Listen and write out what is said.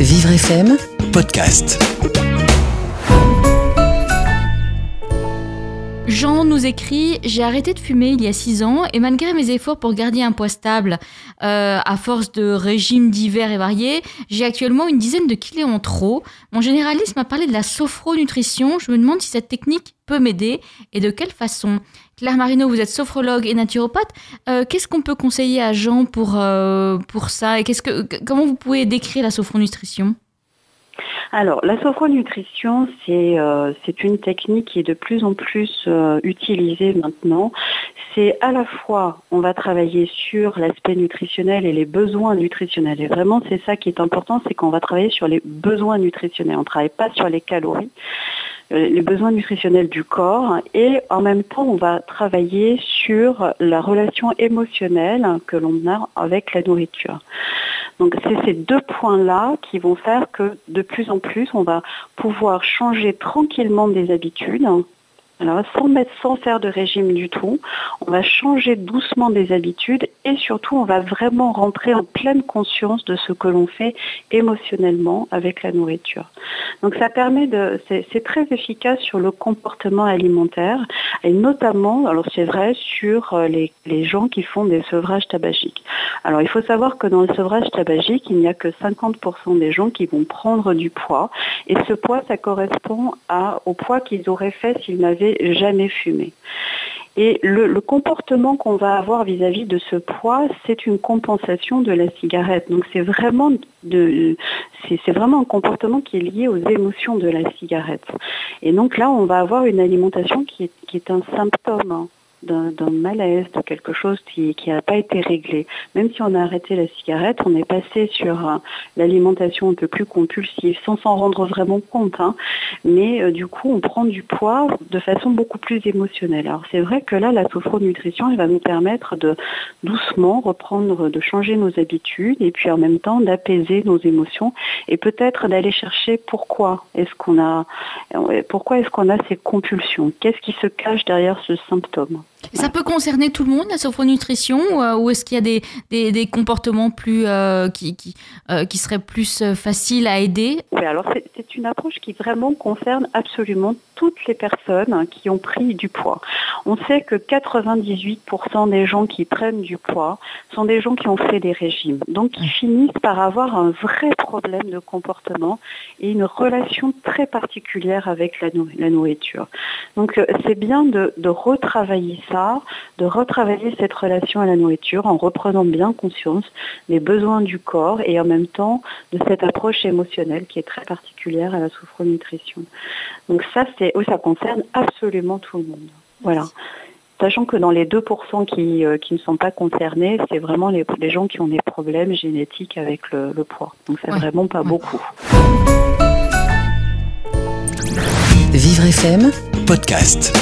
Vivre FM Podcast. Jean nous écrit J'ai arrêté de fumer il y a 6 ans et malgré mes efforts pour garder un poids stable, euh, à force de régimes divers et variés, j'ai actuellement une dizaine de kilos en trop. Mon généraliste m'a parlé de la sophronutrition. Je me demande si cette technique peut m'aider et de quelle façon. Claire Marino, vous êtes sophrologue et naturopathe. Euh, qu'est-ce qu'on peut conseiller à Jean pour, euh, pour ça et qu'est-ce que, comment vous pouvez décrire la sophronutrition? Alors, la sophronutrition, c'est euh, c'est une technique qui est de plus en plus euh, utilisée maintenant. C'est à la fois, on va travailler sur l'aspect nutritionnel et les besoins nutritionnels. Et vraiment, c'est ça qui est important, c'est qu'on va travailler sur les besoins nutritionnels. On ne travaille pas sur les calories euh, les besoins nutritionnels du corps et en même temps on va travailler sur la relation émotionnelle que l'on a avec la nourriture. Donc c'est ces deux points-là qui vont faire que de plus en plus, on va pouvoir changer tranquillement des habitudes alors, sans faire de régime du tout, on va changer doucement des habitudes et surtout, on va vraiment rentrer en pleine conscience de ce que l'on fait émotionnellement avec la nourriture. Donc, ça permet de, c'est très efficace sur le comportement alimentaire et notamment, alors c'est vrai sur euh, les, gens qui font des sevrages tabagiques. Alors, il faut savoir que dans le sevrage tabagique, il n'y a que 50% des gens qui vont prendre du poids et ce poids, ça correspond au poids qu'ils auraient fait s'ils n'avaient jamais fumé. Et le, comportement qu'on va avoir vis-à-vis de ce poids, c'est une compensation de la cigarette. Donc c'est vraiment c'est vraiment un comportement qui est lié aux émotions de la cigarette. Et donc là, on va avoir une alimentation qui est un symptôme. D'un malaise, de quelque chose qui n'a pas été réglé. Même si on a arrêté la cigarette, on est passé sur euh, l'alimentation un peu plus compulsive, sans s'en rendre vraiment compte. Hein. Mais euh, du coup, on prend du poids de façon beaucoup plus émotionnelle. Alors c'est vrai que là, la sophronutrition, elle va nous permettre de doucement reprendre, de changer nos habitudes et puis en même temps d'apaiser nos émotions et peut-être d'aller chercher pourquoi pourquoi est-ce qu'on a ces compulsions, qu'est-ce qui se cache derrière ce symptôme? Ça peut concerner tout le monde, la sophronutrition, ou, euh, est-ce qu'il y a des, des, comportements plus, euh, qui, qui, euh, qui, seraient plus faciles à aider? Oui, alors c'est une approche qui vraiment concerne absolument toutes les personnes qui ont pris du poids. On sait que 98% des gens qui prennent du poids sont des gens qui ont fait des régimes, donc ils finissent par avoir un vrai problème de comportement et une relation très particulière avec la, la nourriture. Donc c'est bien de, de retravailler ça, de retravailler cette relation à la nourriture en reprenant bien conscience des besoins du corps et en même temps de cette approche émotionnelle qui est très particulière à la sophronutrition. Donc ça, c'est, ça concerne absolument tout le monde. Voilà. Sachant que dans les 2% qui, euh, qui ne sont pas concernés, c'est vraiment les, gens qui ont des problèmes génétiques avec le, poids. Donc c'est vraiment pas beaucoup. Vivre FM, podcast.